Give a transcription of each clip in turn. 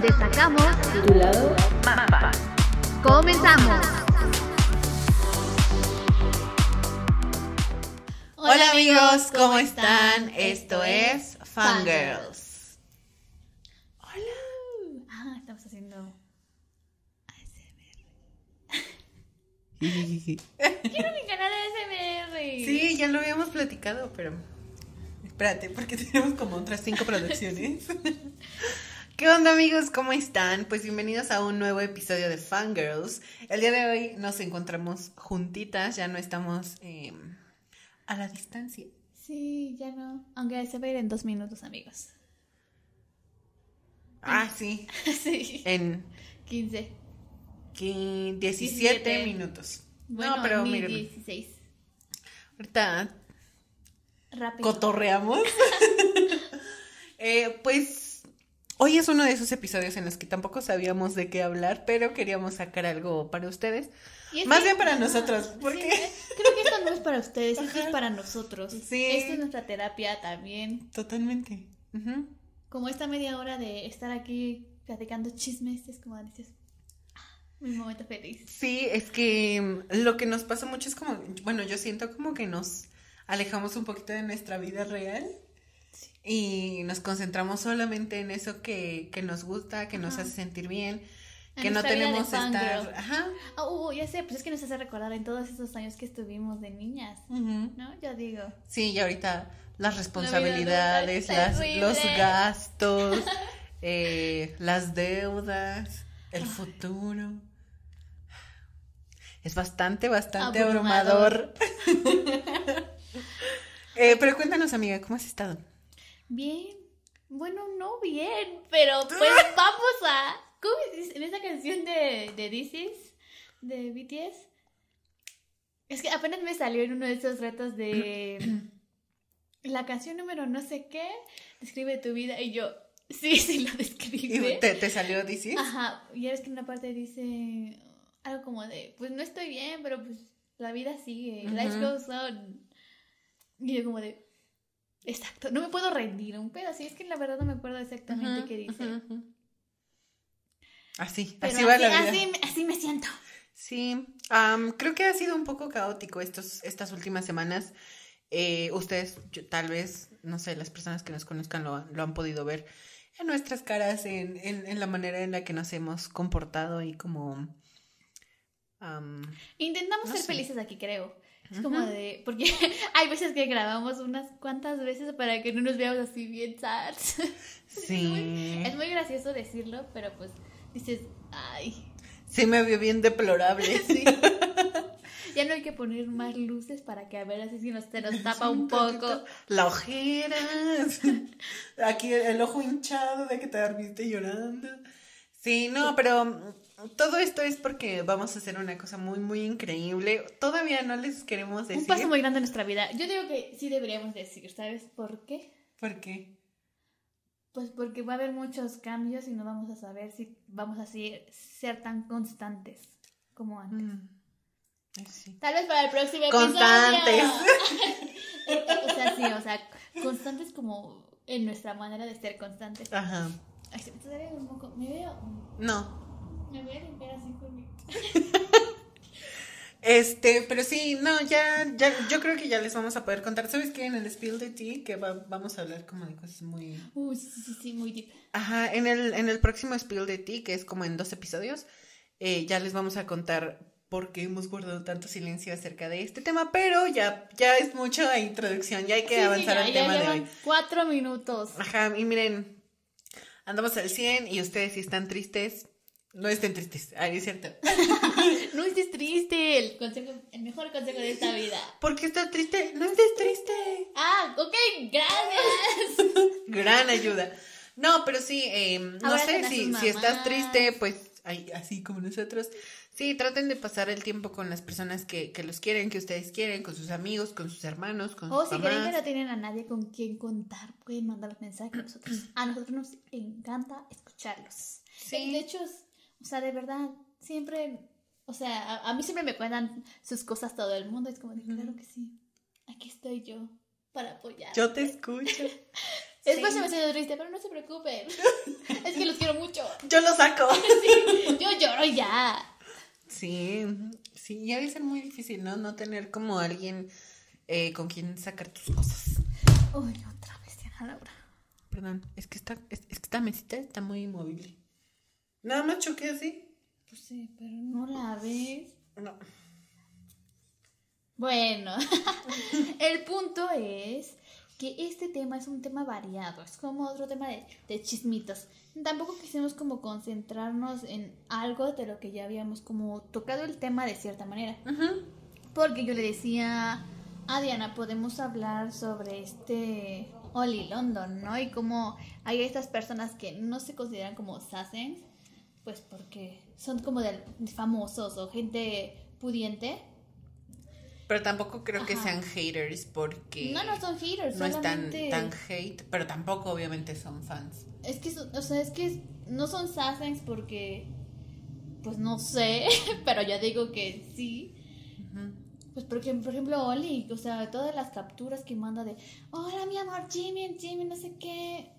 donde sacamos tu lado Mapa. Comenzamos. Hola amigos, ¿cómo están? Esto es Fangirls. Hola. Ah, estamos haciendo. Quiero mi canal de SMR. Sí, ya lo habíamos platicado, pero espérate, porque tenemos como otras cinco producciones. ¿Qué onda amigos? ¿Cómo están? Pues bienvenidos a un nuevo episodio de Fangirls. El día de hoy nos encontramos juntitas, ya no estamos eh, a la distancia. Sí, ya no. Aunque se va a ir en dos minutos, amigos. Ah, sí. sí. En 15. 17, 17. minutos. Bueno, no, pero miren, 16. ahorita Rápido. cotorreamos. Eh, pues hoy es uno de esos episodios en los que tampoco sabíamos de qué hablar, pero queríamos sacar algo para ustedes. Más bien para nosotros, porque sí, Creo que esto no es para ustedes, esto es para nosotros. Sí. Esta es nuestra terapia también. totalmente. Como esta media hora de estar aquí platicando chismes, es como dices, "Ah, mi momento feliz. Sí, es que mm, lo que nos pasa mucho es como, bueno, yo siento como que nos alejamos un poquito de nuestra vida real y nos concentramos solamente en eso que, que nos gusta, que nos hace sentir bien, En que no tenemos estar, fangirl. ajá, Ah, uh, ya sé, pues es que nos hace recordar en todos esos años que estuvimos de niñas. ¿no? Yo digo. Sí, y ahorita las responsabilidades, las, los gastos, eh, las deudas, el futuro. Es bastante, bastante Abrumador. abrumador. Eh, pero cuéntanos, amiga, ¿cómo has estado? Bien. Bueno, no bien, pero pues vamos a. ¿Cómo es? En esa canción de, de This Is, de BTS. Es que apenas me salió en uno de esos retos de. La canción número no sé qué, describe tu vida. Y yo, sí, sí lo ¿Y describe. ¿Te, te salió DC? Ajá, y es que en una parte dice algo como de, pues no estoy bien, pero pues la vida sigue, life Ujú. goes on. Y yo como de, exacto, no me puedo rendir, un pedo así, es que la verdad no me acuerdo exactamente qué dice. Así, Pero así va así, la vida. así, me- así me siento. Sí, am, creo que ha sido un poco caótico estos, estas últimas semanas. Eh, ustedes, yo- tal vez, no sé, las personas que nos conozcan lo, lo han podido ver en nuestras caras, en, en, en la manera en la que nos hemos comportado y como... am, Intentamos No ser sé. felices aquí, creo. Es como de, porque hay veces que grabamos unas cuantas veces para que no nos veamos así bien sad. sí, Es muy gracioso decirlo, pero pues dices, ay, sí me vio bien deplorable. Sí. Ya no hay que poner más luces para que a ver así si nos, se nos tapa un poco. La ojera. Aquí el ojo hinchado de que te dormiste llorando. Sí, no, pero mm, todo esto es porque vamos a hacer una cosa muy, muy increíble. Todavía no les queremos decir. Un paso muy grande en nuestra vida. Yo digo que sí deberíamos decir, ¿sabes por qué? ¿Por qué? Pues porque va a haber muchos cambios y no vamos a saber si vamos a ser, ser tan constantes como antes. Mm, sí. Tal vez para el próximo Constantes. episodio. o sea, sí, o sea, constantes como en nuestra manera de ser constantes. Ajá. Ay, me está saliendo un poco. Me veo. No. Me voy a limpiar así con mi. Este, pero sí, no, ya, ya, yo creo que ya les vamos a poder contar. ¿Sabes qué? En el Spill de Tea, que va- vamos a hablar como de cosas muy. Uy, sí, sí, sí, muy deep. Ajá, en el, en el próximo Spill de Tea, que es como en dos episodios, eh, ya les vamos a contar por qué hemos guardado tanto silencio acerca de este tema, pero ya, ya es mucha introducción, ya hay que Sí, sí, avanzar ya, al ya tema de hoy. Cuatro minutos. Ajá, y miren, andamos al 100 y ustedes si están tristes, no estén tristes, ay, es cierto. No estés triste. El, consejo, el mejor consejo de esta vida. ¿Por qué estás triste? No estés triste. Ah, ok, gracias. Gran ayuda. No, pero sí, eh, no sé, si, si estás triste, pues ay, así como nosotros, sí, traten de pasar el tiempo con las personas que, que los quieren, que ustedes quieren, con sus amigos, con sus hermanos, con O sus si creen que mamás. no tienen a nadie con quien contar, pueden mandar mensajes a nosotros. A nosotros nos encanta escucharlos. Sí. De hecho, o sea, de verdad, siempre, o sea, a, a mí siempre me cuentan sus cosas todo el mundo. Es como de, claro que sí, aquí estoy yo para apoyar. Yo te escucho. Después Sí. se me siento triste, pero no se preocupen. es que los quiero mucho. Yo lo saco. Sí, yo lloro y ya. Sí, sí, ya debe ser muy difícil, ¿no? No tener como alguien eh, con quien sacar tus cosas. Uy, otra vez, Diana Laura. Perdón, es que esta, es, es que esta mesita está muy inmovible. Nada más choqué así. Pues sí, pero no la ves. No. Bueno, el punto es que este tema es un tema variado, es como otro tema de, de chismitos. Tampoco quisimos como concentrarnos en algo de lo que ya habíamos como tocado el tema de cierta manera. Porque yo le decía a Diana, podemos hablar sobre este Oli London, ¿no? Y cómo hay estas personas que no se consideran como sassens, pues porque son como de famosos o gente pudiente. Pero tampoco creo que sean haters porque No, no son haters, no es tan, tan hate, pero tampoco obviamente son fans. Es que, o sea, es que no son sassens porque, pues no sé, pero yo digo que sí. Pues porque, por ejemplo, Oli, o sea, todas las capturas que manda de, hola mi amor, Jimmy, Jimmy, no sé qué.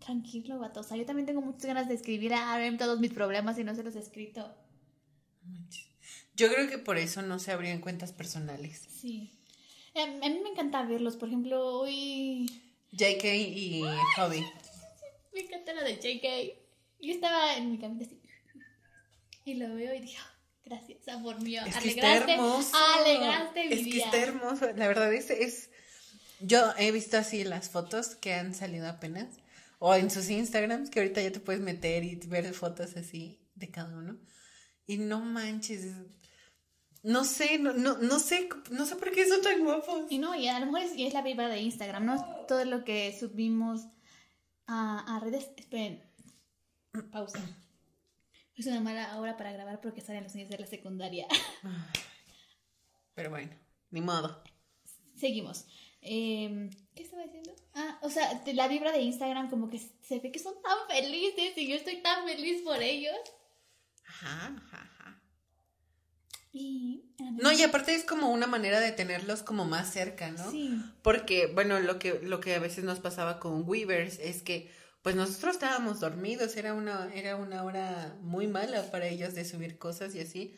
Tranquilo, vato. O sea, yo también tengo muchas ganas de escribir a Arem todos mis problemas y no se los he escrito. Manches. Yo creo que por eso no se abrían cuentas personales. Sí. Eh, A, mí me encanta verlos. Por ejemplo, hoy JK y Hobby. me encanta la de JK. Yo estaba en mi camita así. Y lo veo y dije, "Ah, gracias, amor mío. Es que está alegraste, hermoso. alegraste mi Es que está hermoso. La verdad es, es. Yo he visto así las fotos que han salido apenas. O en sus Instagrams, que ahorita ya te puedes meter y ver fotos así de cada uno. Y no manches. No sé, no, no, no sé, no sé por qué son tan guapos. Y no, y a lo mejor es, y es la vibra de Instagram, ¿no? Todo lo que subimos a, a redes. Esperen. Pausa. Es una mala hora para grabar porque salen los niños de la secundaria. Pero bueno, ni modo. Seguimos. Eh, ¿Qué estaba diciendo? Ah, o sea, la vibra de Instagram como que se ve que son tan felices y yo estoy tan feliz por ellos. Ajá, ajá. Y... No, y aparte es como una manera de tenerlos como más cerca, ¿no? Sí. Porque, bueno, lo que, lo que a veces nos pasaba con Weavers es que, pues nosotros estábamos dormidos, era una, era una hora muy mala para ellos de subir cosas y así.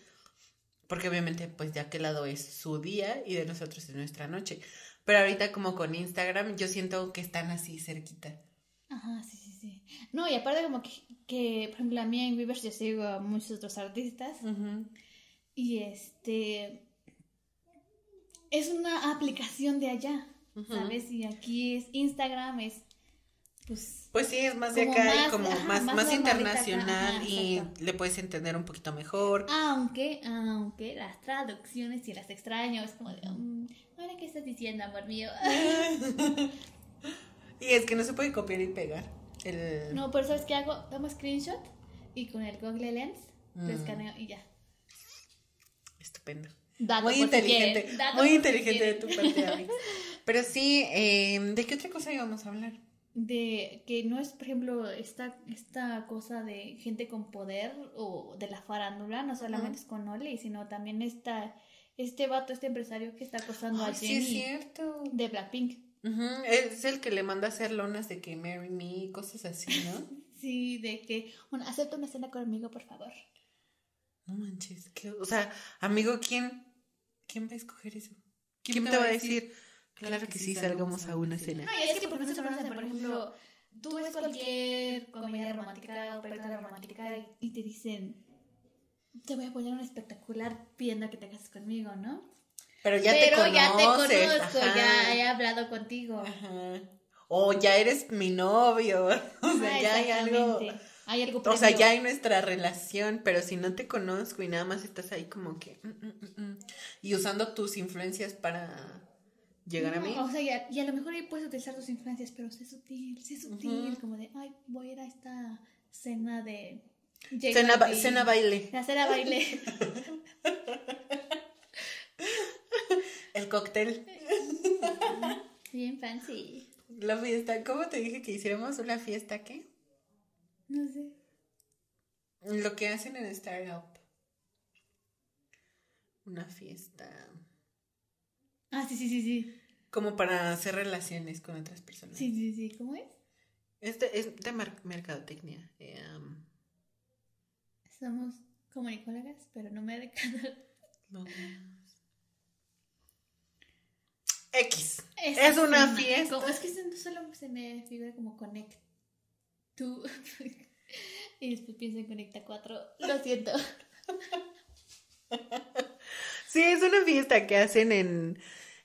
Porque obviamente, pues de aquel lado es su día y de nosotros es nuestra noche. Pero ahorita como con Instagram, yo siento que están así cerquita. Ajá, sí, sí, sí. No, y aparte como que, que por ejemplo, a mí en Weavers yo sigo a muchos otros artistas. Y este es una aplicación de allá. ¿sabes? Y aquí es Instagram, es pues Pues sí, es más de acá más- y como ajá, más, más internacional ajá, y le puedes entender un poquito mejor. aunque, aunque las traducciones y las extraño, es como de, mm, ahora qué estás diciendo, amor mío. Y es que no se puede copiar y pegar. El... no, pero ¿sabes qué hago? Tomo screenshot y con el Google Lens lo Mm. escaneo y ya. Dato muy si inteligente, dato muy por si inteligente de tu parte, Alex. Pero sí, eh, ¿de qué otra cosa íbamos a hablar? de que no es, por ejemplo, esta, esta cosa de gente con poder o de la farándula, no solamente es con Oli, sino también está este vato, este empresario que está acosando a Ay, sí, es Jenny cierto. de Blackpink. Es el que le manda a hacer lonas de que marry me y cosas así, ¿no? Sí, de que bueno, acepta una cena conmigo, por favor. No manches. ¿qué- O sea, amigo, ¿quién, ¿quién va a escoger eso? ¿Quién, te va a decir? Claro que sí, salgamos a una cena. No, y es que por no se conocen, por ejemplo, tú ves cualquier comedia romántica o película romántica y, te dicen, te voy a poner un espectacular pidiendo que te cases conmigo, ¿no? Pero ya te conoces. ya te conozco, ajá. ya he hablado contigo. Ajá. O ya eres mi novio. O sea, Ajá, ya hay algo. Exactamente. Hay algo O sea, ya hay nuestra relación, pero si no te conozco y nada más estás ahí como que... mm, mm, mm, y usando tus influencias para llegar a mí. O sea, y a, y a lo mejor ahí puedes utilizar tus influencias, pero sé sutil, sé sutil, como de, ay, voy a ir a esta cena de... Cena, ba- cena baile. La cena baile. El cóctel. Bien fancy. La fiesta. ¿Cómo te dije que hiciéramos una fiesta? ¿Qué? No sé. Lo que hacen en Startup. Una fiesta. Ah, sí, sí, sí, sí. Como para hacer relaciones con otras personas. Sí, sí, sí. ¿Cómo es? Es de, es de mercadotecnia. eh, um, Somos comunicólogas, pero no me dejan. los- X. Es, Es una una- fiesta. como- es que se- solo se me figura como Connect. Tú. y después pienso en Conecta 4. Lo siento. Sí, es una fiesta que hacen en,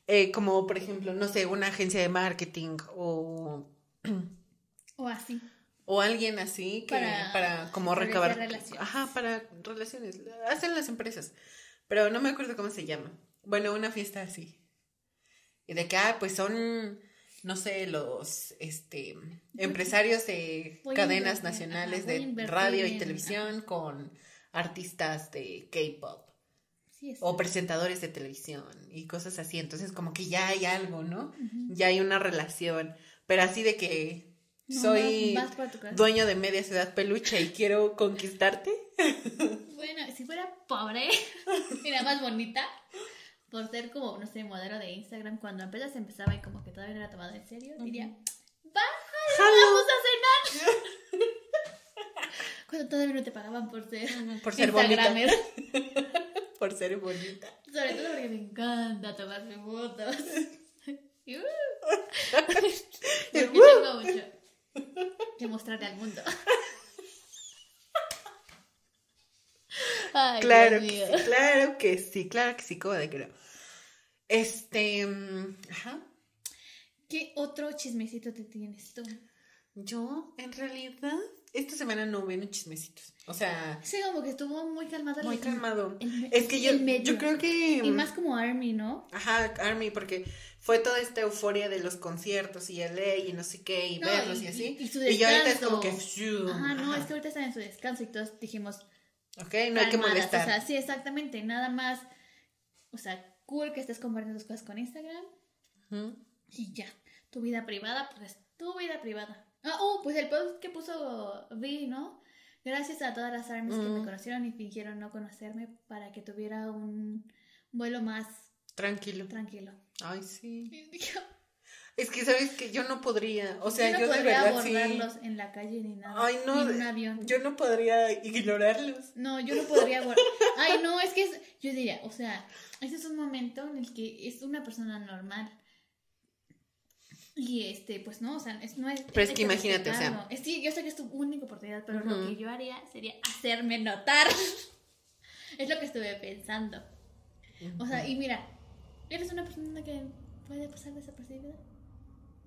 eh, como por ejemplo, no sé, una agencia de marketing o, O así. o alguien así que para, Para como recabar. relaciones. Ajá, para relaciones. Hacen las empresas. Pero no me acuerdo cómo se llama. Bueno, una fiesta así. Y de que, ah, pues son, no sé, los este empresarios de Voy cadenas invertir, nacionales ajá, de radio y televisión con artistas de K-pop. Sí, o presentadores de televisión y cosas así. Entonces, como que ya hay algo, ¿no? Ya hay una relación. Pero así de que No, soy vas- vas dueño de media ciudad peluche y quiero conquistarte. Bueno, si fuera pobre nada más bonita, por ser como, no sé, modelo de Instagram, cuando apenas empezaba y como que todavía no era tomado en serio, diría, ¡bájale, vamos a cenar! cuando todavía no te pagaban por ser Por ser bonita. Instagramer. Por ser bonita. Sobre todo porque me encanta tomarme fotos. Y, uh, porque tengo mucho que mostrarle al mundo. Ay, claro que sí, claro que sí, claro que sí, como de que no. Este, mm, ajá. ¿Qué otro chismecito te tienes tú? Yo, en realidad, esta semana no ven chismecitos. O sea, Sí, como que estuvo muy calmado. muy calmado. el- Es que yo, yo creo que... Y más como Army, ¿no? Ajá, Army, porque fue toda esta euforia de los conciertos y LA y no sé qué, y No, verlos y, y- así. y- y su ya ahorita es como que... descanso. Ajá, no, Ajá. es que ahorita están en su descanso y todos dijimos, Ok, no hay que molestar. O sea, sí, exactamente. Nada más, o sea, cool que estés compartiendo tus cosas con Instagram y ya. Tu vida privada, pues tu vida privada. Ah, oh, pues el post que puso Vi, ¿no? Gracias a todas las armies que me conocieron y fingieron no conocerme para que tuviera un vuelo más Tranquilo. tranquilo. Ay, sí. Y Es que, ¿sabes que Yo no podría, o sea, yo yo, no de podría verdad sí... abordarlos en la calle ni nada. Ay, no, Ni en un avión. yo no podría ignorarlos. No, yo no podría Ay, no, es que es, yo diría, o sea, ese es un momento en el que es una persona normal. Y este, pues no, o sea, es, no es. Pero es que imagínate, o sea-. Es, sí, yo sé que es tu única oportunidad, pero lo que yo haría sería hacerme notar. es lo que estuve pensando. O sea, y mira, ¿eres una persona que puede pasar desapercibida?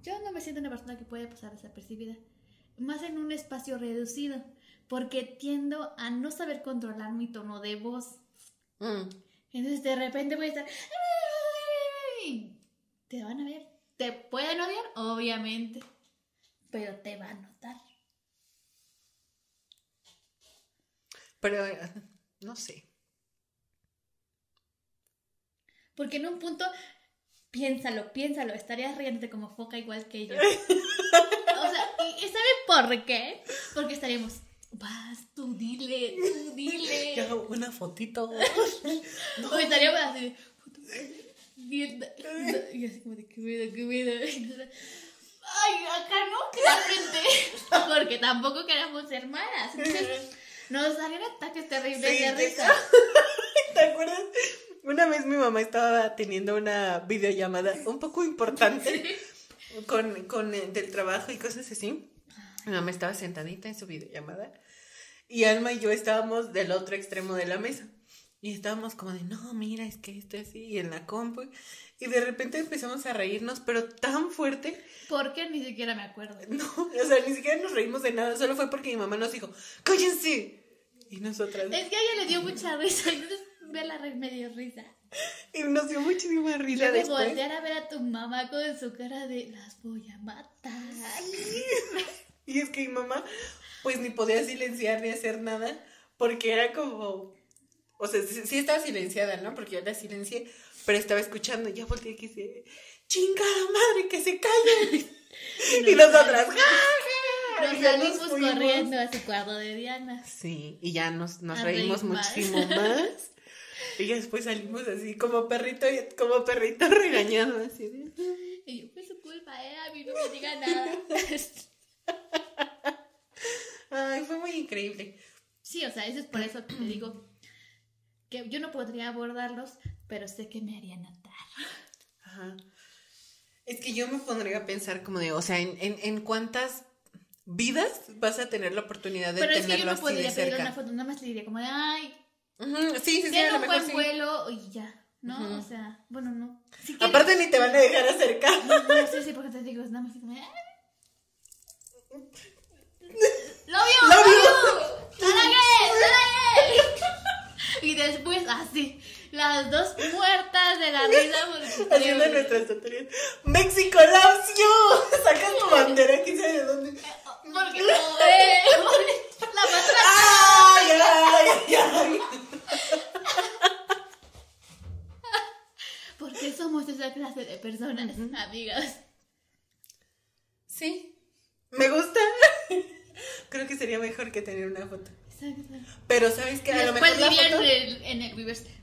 Yo no me siento una persona que puede pasar desapercibida. Más en un espacio reducido. Porque tiendo a no saber controlar mi tono de voz. Mm. Entonces de repente voy a estar. Te van a ver. Te pueden odiar, obviamente. Pero te va a notar. Pero, eh, no sé. Porque en un punto, piénsalo, piénsalo, estarías riéndote como foca igual que yo. O sea, ¿y y sabe por qué? Porque estaríamos, vas, tú dile, tú dile. Una fotito. O estaríamos así, viendo. Y así como de, qué miedo, qué miedo. Ay, acá no, claramente. Porque tampoco queremos ser malas. Entonces, nos salen ataques terribles Sí, de risa. ¿Te acuerdas? Una vez mi mamá estaba teniendo una videollamada un poco importante con, con el del trabajo y cosas así. Mi mamá estaba sentadita en su videollamada y Alma y yo estábamos del otro extremo de la mesa. Y estábamos como de, no, mira, es que esto así, y en la compu. Y de repente empezamos a reírnos, pero tan fuerte, Porque ni siquiera me acuerdo. no, o sea, ni siquiera nos reímos de nada, solo fue porque mi mamá nos dijo, cállense. Y nosotras, Es que a ella le dio mucha risa. Entonces, verla reír me dio risa. y nos dio muchísima risa después. voltear a ver a tu mamá con su cara de las voy a matar. Y es que mi mamá, pues ni podía silenciar ni hacer nada, porque era como, o sea, sí, sí estaba silenciada, ¿no? Porque yo la silencié, pero estaba escuchando, y ya volteé y quise, chingada madre, que se callen. y nosotras. Nos Y ya salimos fuimos. corriendo a su cuarto de Diana. Sí, y ya nos, nos reímos reír muchísimo más. Y ya después salimos así como perrito, como perrito regañado, así de... Y yo, fue su culpa, eh, a mí no me diga nada. increíble. Sí, o sea, eso es por eso que te digo que yo no podría abordarlos, pero sé que me haría notar. Ajá. Es que yo me pondría a pensar como de, o sea, en, en, en cuántas vidas vas a tener la oportunidad de Pero es que yo tenerlo no así de podría pedir cerca. una foto, nada más le diría como de, ay, Sí, sí, sí, lo un mejor buen sí. vuelo y ya, ¿no? Ujú. O sea, bueno, no. Si quieres- Aparte ni te van a dejar acercar. No, no, sí, sí, porque te digo, es nada más de. ¡Love you! Love you. ¡Sarage! ¡Sarage! Y después, así, las dos muertas de la risa. Haciendo digo, nuestras tonterías. ¡México loves you! Sacas tu bandera, quién sabe de dónde. Porque no, eh, la matraca. ¡Ay, ay, ay, ay! Porque somos esa clase de personas, amigas. Sí, me gusta. Creo que sería mejor que tener una foto. Exacto. Pero sabes que a lo después mejor la dirían foto... en el, en el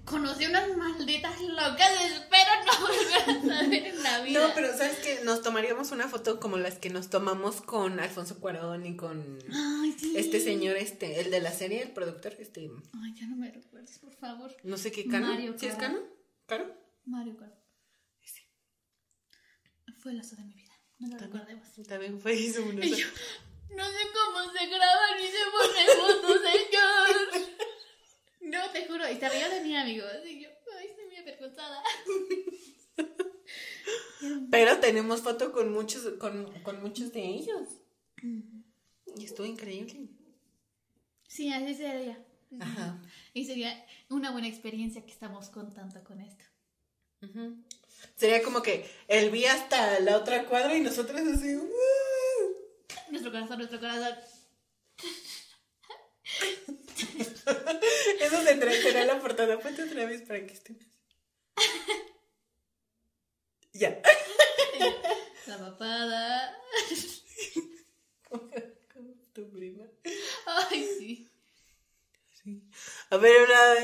conocí unas malditas locas, espero no volver a saber en la vida. No, pero sabes que nos tomaríamos una foto como las que nos tomamos con Alfonso Cuarón y con Ay, sí. este señor, este, el de la serie, el productor, este, Ay, ya no me recuerdes, por favor. no sé qué cano. Mario ¿Sí es Caro. cano? ¿Caro? Mario Caro. Fue el lazo de mi vida. No lo recordemos. También fue eso. Y yo, no sé cómo se graba ni se pone fotos, señor. No, te juro. Y se rió de mí, amigos. Y yo, ay, estoy muy avergonzada. Pero tenemos foto con muchos, con, con muchos de ellos. Y estuvo increíble. Sí, así sería. Ajá. Y sería una buena experiencia que estamos contando con esto. Sería como que él vi hasta la otra cuadra y nosotros así. Nuestro corazón, nuestro corazón. Eso se será la portada. Ponte otra vez para que estén así. Ya. La papada. Como tu prima. Ay, sí. Sí. A ver, ahora,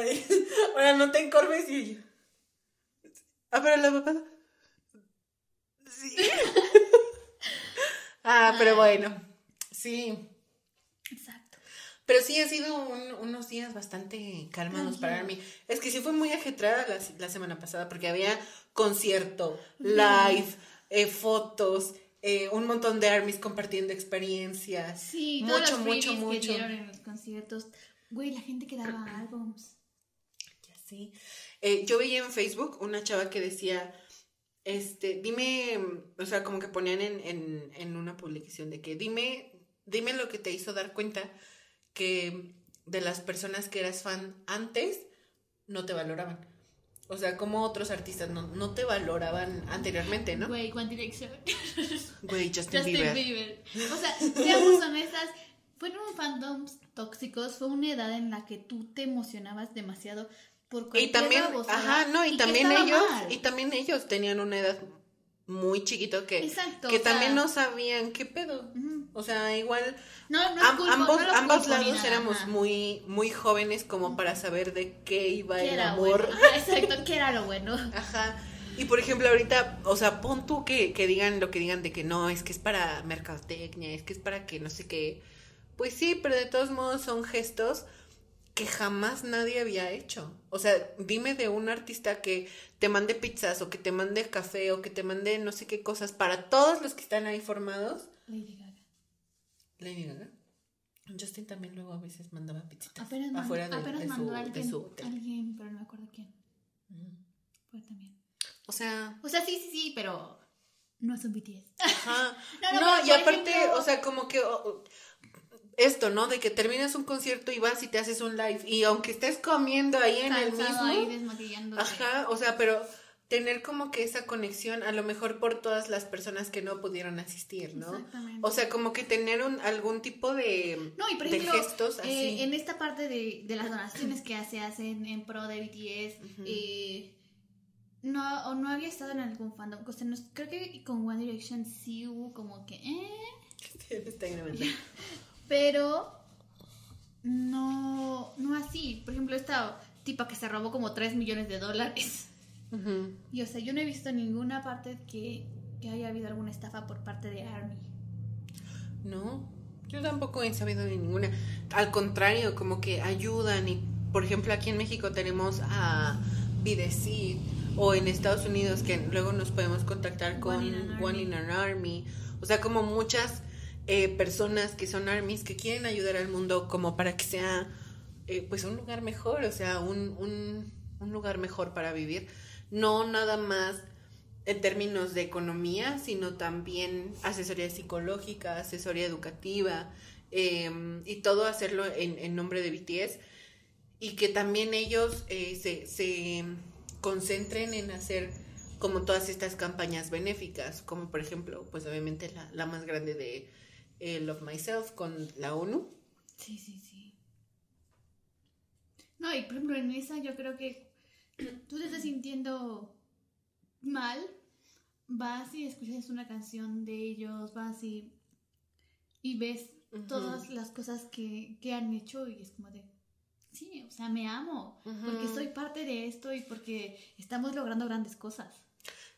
ahora no te encorves y yo. A ver, la papada. Sí. ah, pero bueno. Sí. Pero sí ha sido un- unos días bastante calmados para mí. Es que sí fue muy ajetrada la, la semana pasada porque había concierto, live, eh, fotos, eh, un montón de armies compartiendo experiencias. Sí, mucho, todos los mucho, mucho. que en los conciertos. Güey, la gente que daba álbums. Ya sí. Eh, yo veía en Facebook una chava que decía, este, dime, o sea, como que ponían en, en, en una publicación de que dime, dime lo que te hizo dar cuenta que de las personas que eras fan antes no te valoraban. O sea, como otros artistas no, no te valoraban anteriormente, ¿no? Güey, One Direction. Güey, Justin, Justin Bieber. Bieber. O sea, seamos honestas, fueron fandoms tóxicos, fue una edad en la que tú te emocionabas demasiado por Y cualquier también, babosada, ajá, no, y, que también ellos, mal. y también ellos tenían una edad muy chiquito que, Exacto, que sea- también no sabían qué pedo. O sea, igual No, no ambos, no ambos lados nada, éramos ajá. muy, muy jóvenes como para saber de qué iba ¿Qué el amor. bueno? Ajá, exacto, ¿qué era lo bueno? Ajá. Y por ejemplo, ahorita, o sea, pon tú que, que digan lo que digan de que no, es que es para mercadotecnia, es que es para que no sé qué. Pues sí, pero de todos modos son gestos que jamás nadie había hecho. O sea, dime de un artista que te mande pizzas o que te mande café o que te mande no sé qué cosas para todos los que están ahí formados. Lady Gaga. Lady Gaga. Justin también luego a veces mandaba pizzitas Apenas mandó, afuera de, apenas de su, mandó a de alguien, su hotel. alguien, pero no me acuerdo quién. Ujú. Fue también. O sea, O sea, sí, sí, sí, pero no es un BTS. Ajá. No, No, no, y aparte, ejemplo- o sea, como que o- esto, ¿no? De que terminas un concierto y vas y te haces un live. Y aunque estés comiendo ahí en el mismo. ahí. Ajá, o sea, pero tener como que esa conexión, a lo mejor por todas las personas que no pudieron asistir, ¿no? Exactamente. O sea, como que tener un, algún tipo de, No, y por de ejemplo, gestos así. eh, en esta parte de, de las donaciones que se hacen en pro de BTS, eh, no, o no había estado en algún fandom. O sea, no- creo que con One Direction sí hubo como que, eh, Está. pero no, no así. Por ejemplo, esta tipa que se robó como 3 millones de dólares. Y o sea, yo no he visto ninguna parte que, que haya habido alguna estafa por parte de Army. No, Yo tampoco he sabido de ninguna. Al contrario, como que ayudan y, por ejemplo, aquí en México tenemos a Videcid o en Estados Unidos que luego nos podemos contactar con One in an One in an Army. O sea, como muchas eh, personas que son armies que quieren ayudar al mundo como para que sea eh, pues un lugar mejor, o sea, un, un, lugar mejor para vivir. No nada más en términos de economía, sino también asesoría psicológica, asesoría educativa eh, y todo hacerlo en, en, nombre de BTS y que también ellos eh, se, se, concentren en hacer como todas estas campañas benéficas, como por ejemplo, pues obviamente la, la más grande de eh, Love Myself con la ONU. Sí, sí, sí. No, y por ejemplo en esa yo creo que tú te estás sintiendo mal, vas y escuchas una canción de ellos, vas y, y ves uh -huh. todas las cosas que, que, han hecho y es como de, sí, o sea, me amo, uh -huh. porque soy parte de esto y porque estamos logrando grandes cosas.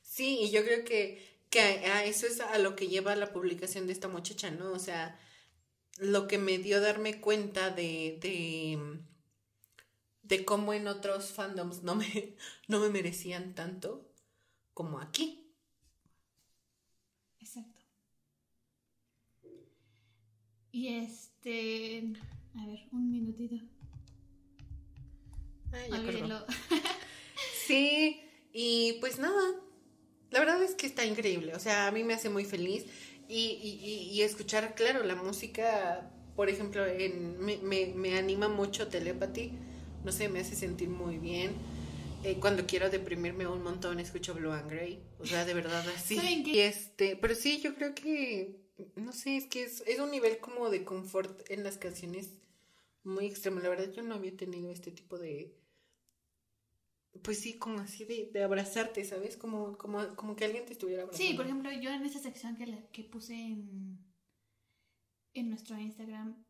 Sí, y yo creo que, que a eso es a lo que lleva la publicación de esta muchacha, ¿no? O sea, lo que me dio darme cuenta de, de, de cómo en otros fandoms no me, no me merecían tanto como aquí. Exacto. Y este. A ver, un minutito. Ah, ya sí, y pues nada. La verdad es que está increíble. O sea, a mí me hace muy feliz. Y, y, y escuchar, claro, la música, por ejemplo, en, me, me, me anima mucho Telepathy. No sé, me hace sentir muy bien. Eh, cuando quiero deprimirme un montón escucho Blue and Grey. O sea, de verdad así. Y este, pero sí, yo creo que, no sé, es que es, es un nivel como de confort en las canciones muy extremo. La verdad, yo no había tenido este tipo de, pues sí, como así de, de abrazarte, ¿sabes? Como, como, como que alguien te estuviera abrazando. Sí, por ejemplo, yo en esa sección que, la, que puse en, en nuestro Instagram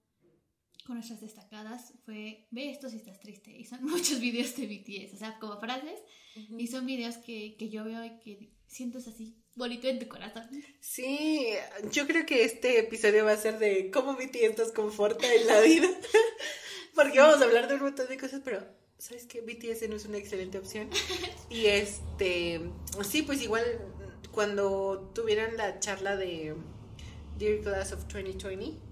con nuestras destacadas fue ve esto si estás triste y son muchos videos de BTS o sea como frases uh -huh. y son videos que, que yo veo y que sientes así bonito en tu corazón sí yo creo que este episodio va a ser de cómo BTS nos conforta en la vida porque sí. vamos a hablar de un montón de cosas pero sabes que BTS no es una excelente opción y este sí pues igual cuando tuvieran la charla de Dear Class of 2020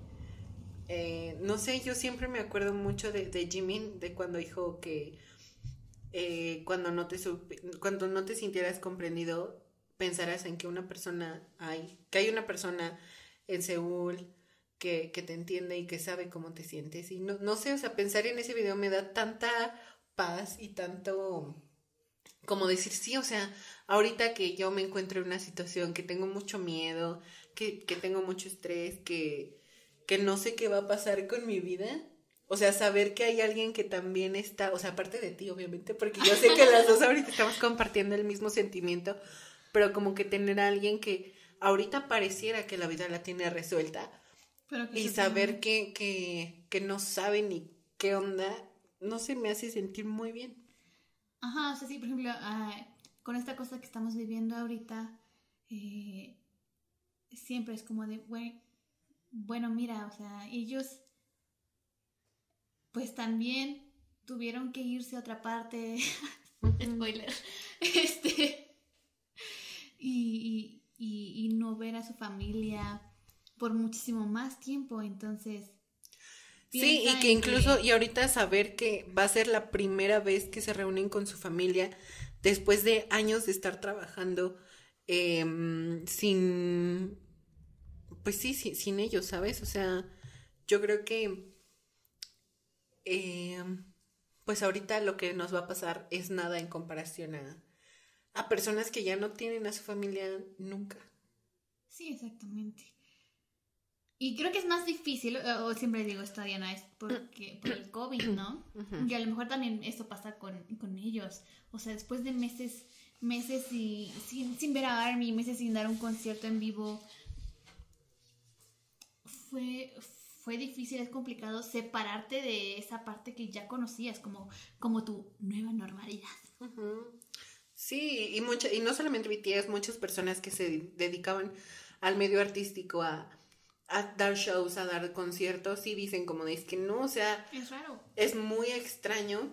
eh, no sé, yo siempre me acuerdo mucho de, de Jimin, de cuando dijo que eh, cuando, no te cuando no te sintieras comprendido, pensarás en que una persona hay, que hay una persona en Seúl que, que te entiende y que sabe cómo te sientes. Y no, no sé, o sea, pensar en ese video me da tanta paz y tanto como decir, sí, o sea, ahorita que yo me encuentro en una situación que tengo mucho miedo, que, que tengo mucho estrés, que que no sé qué va a pasar con mi vida. O sea, saber que hay alguien que también está, o sea, aparte de ti, obviamente, porque yo sé que las dos ahorita estamos compartiendo el mismo sentimiento, pero como que tener a alguien que ahorita pareciera que la vida la tiene resuelta y saber que, que, que no sabe ni qué onda, no se me hace sentir muy bien. Ajá, o sea, sí, por ejemplo, uh, con esta cosa que estamos viviendo ahorita, eh, siempre es como de, güey, bueno, mira, o sea, ellos pues también tuvieron que irse a otra parte. Spoiler. Este. Y, y, y, no ver a su familia por muchísimo más tiempo. Entonces. Sí, y que incluso, que... y ahorita saber que va a ser la primera vez que se reúnen con su familia después de años de estar trabajando eh, sin pues sí, sin ellos, ¿sabes? O sea, yo creo que, eh, pues ahorita lo que nos va a pasar es nada en comparación a, a personas que ya no tienen a su familia nunca. Sí, exactamente. Y creo que es más difícil, o siempre digo esto, Diana, es porque, por el COVID, ¿no? Uh -huh. Y a lo mejor también esto pasa con, con ellos. O sea, después de meses, meses y, sin, sin ver a Army, meses sin dar un concierto en vivo, fue, fue difícil, es complicado separarte de esa parte que ya conocías como, como tu nueva normalidad. Uh -huh. Sí, y, mucha, y no solamente BTS, muchas personas que se dedicaban al medio artístico a, a dar shows, a dar conciertos, y dicen como de, es que no, o sea, Es raro. es muy extraño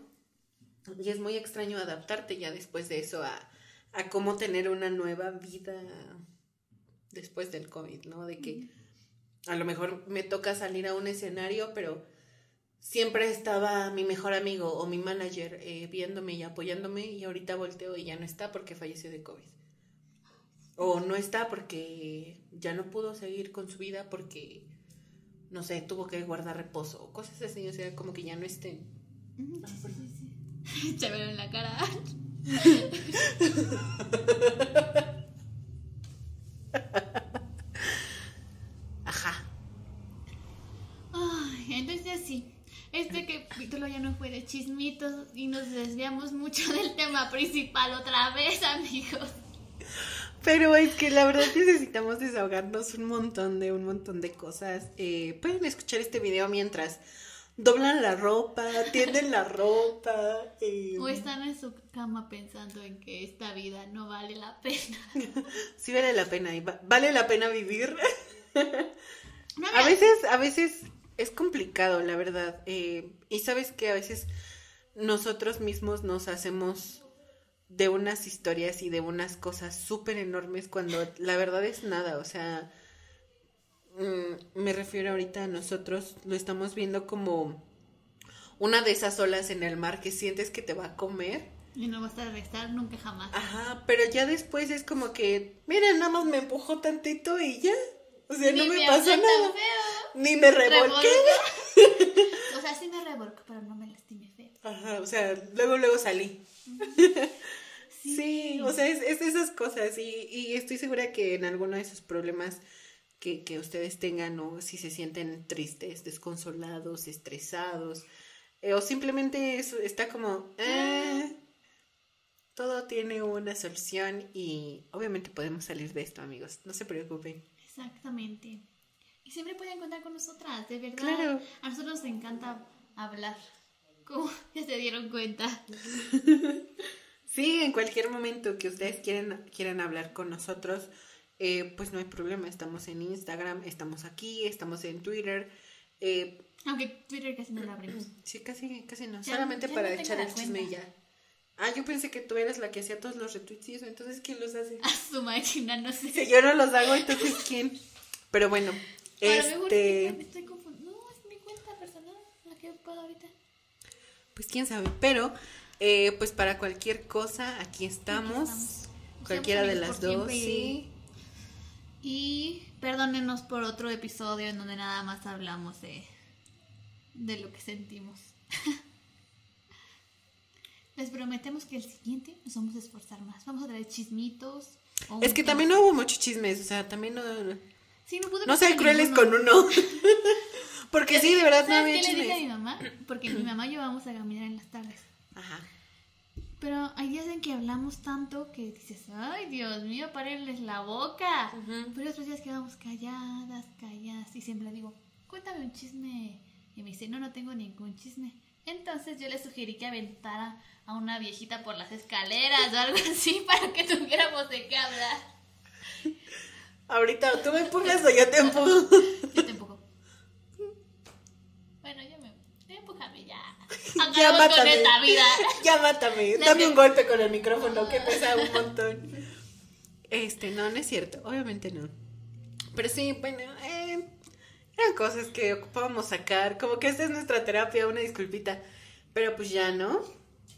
y es muy extraño adaptarte ya después de eso a, a cómo tener una nueva vida después del COVID, ¿no? De que a lo mejor me toca salir a un escenario, pero siempre estaba mi mejor amigo o mi manager eh, viéndome y apoyándome y ahorita volteo y ya no está porque falleció de COVID. O no está porque ya no pudo seguir con su vida porque, no sé, tuvo que guardar reposo o cosas así, o sea, como que ya no estén. Ujú, Sí, sí, sí, sí. En la cara. Ajá. Ay, entonces sí. Este capítulo ya no fue de chismitos y nos desviamos mucho del tema principal otra vez, amigos. Pero es que la verdad necesitamos desahogarnos un montón de un montón de cosas. Eh, pueden escuchar este video mientras doblan la ropa, tienden la ropa. eh, O están en su cama pensando en que esta vida no vale la pena. Sí vale la pena, y va- vale la pena vivir. No, A veces, a veces es complicado, la verdad. eh, y sabes que a veces nosotros mismos nos hacemos de unas historias y de unas cosas súper enormes cuando la verdad es nada. O sea, mm, me refiero ahorita a nosotros, lo estamos viendo como una de esas olas en el mar que sientes que te va a comer. Y no vas a regresar nunca jamás. Ajá, pero ya después es como que, mira, nada más me empujó tantito y ya. O sea, no me me pasó nada. feo. Ni me revolqué. O sea, sí me revolco, pero no me lastimé feo. Ajá, o sea, luego, luego salí. Sí, o sea, es, es esas cosas y, y estoy segura que en alguno de esos problemas que, que ustedes tengan o si se sienten tristes, desconsolados, estresados eh, o simplemente eso está como, eh, todo tiene una solución y obviamente podemos salir de esto, amigos, no se preocupen. Exactamente. Y siempre pueden contar con nosotras, de verdad. Claro. A nosotros nos encanta hablar. Como ya se dieron cuenta. Sí, en cualquier momento que ustedes quieren, quieran hablar con nosotros, eh, pues no hay problema. Estamos en Instagram, estamos aquí, estamos en Twitter. Eh, Aunque Twitter casi no lo abrimos. sí, casi, casi no. Ya- Solamente ya para no echar el chisme y ya. Ah, yo pensé que tú eras la que hacía todos los retweets y eso. Entonces, ¿quién los hace? A su máquina, no sé. Si yo no los hago, entonces, ¿quién? Pero bueno, mejor este... me estoy confundiendo. No, es mi cuenta personal, la que puedo ahorita. Pues quién sabe. Pero, eh, pues para cualquier cosa, aquí estamos. estamos. Cualquiera de las dos, sí. Y perdónenos por otro episodio en donde nada más hablamos de, de lo que sentimos. Les prometemos que el siguiente nos vamos a esforzar más. Vamos a traer chismitos. Es que también no hubo muchos chismes, o sea, también no... Sí, no, pude No pensar sean crueles ninguno. con uno. Porque sí, de verdad no ¿Sabes había qué le dije a mi mamá? Porque mi mamá y yo vamos a caminar en las tardes. Ajá. Pero hay días en que hablamos tanto que dices, ay Dios mío, párenles la boca. Ujú. Pero otros días quedamos calladas, calladas. Y siempre digo, cuéntame un chisme. Y me dice, no, no tengo ningún chisme. Entonces yo le sugerí que aventara a una viejita por las escaleras o algo así para que tuviéramos de qué hablar. Ahorita tú me empujas o. Yo te empujo. Bueno, yo me... Empújame ya. Ya mátame. esta vida. Ya mátame. Dame un golpe con el micrófono que pesa un montón. Este, no, no es cierto. Obviamente no. Pero sí, bueno, eh, eran cosas que ocupábamos sacar. Como que esta es nuestra terapia, una disculpita. Pero pues ya, ¿no?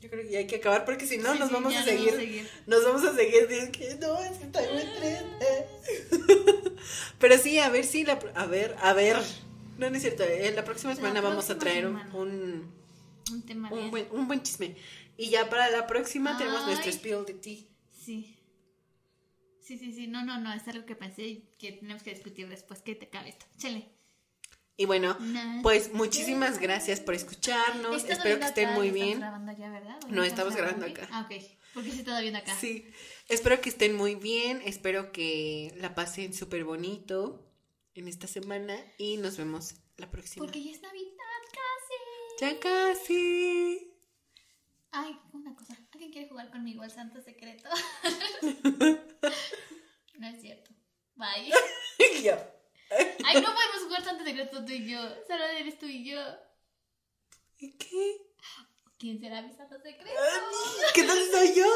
Yo creo que ya hay que acabar porque si no Sí, nos sí, vamos a seguir. Nos vamos a seguir. Es que no, es que estoy muy triste. Pero sí, a ver si la. pro- A ver, a ver. No, no es cierto. En la próxima La semana vamos a traer semana. un Un tema un bien. buen, un buen chisme. Y ya para la próxima tenemos nuestro spill de tea. Sí. Sí, sí, sí. No, no, no. Es algo que pensé que tenemos que discutir después que te acabe esto. Chale. Y bueno, pues muchísimas gracias por escucharnos. ¿Está Espero que viendo estén muy ¿Ya estamos bien. grabando ya, ¿verdad? ¿O No, estamos grabando aquí? acá. Ah, ok. Porque sí, todavía acá. Sí. Espero que estén muy bien. Espero que la pasen súper bonito en esta semana. Y nos vemos la próxima. Porque ya es Navidad. Ya casi. Ay, una cosa. ¿Alguien quiere jugar conmigo al santo secreto? no es cierto. Bye. Ya. Ay, no podemos jugar tanto secreto tú y yo. Solo eres tú y yo. ¿Y qué? ¿Quién será mi santo secreto? ¿Qué tal soy yo?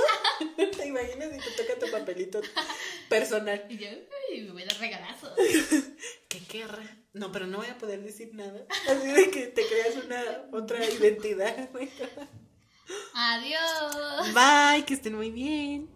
¿Te imaginas si te toca tu papelito personal? Y yo, ay, me voy a dar regalazos. ¿Qué querrá? No, pero no voy a poder decir nada. Así de que te creas una otra identidad. Adiós. Bye, que estén muy bien.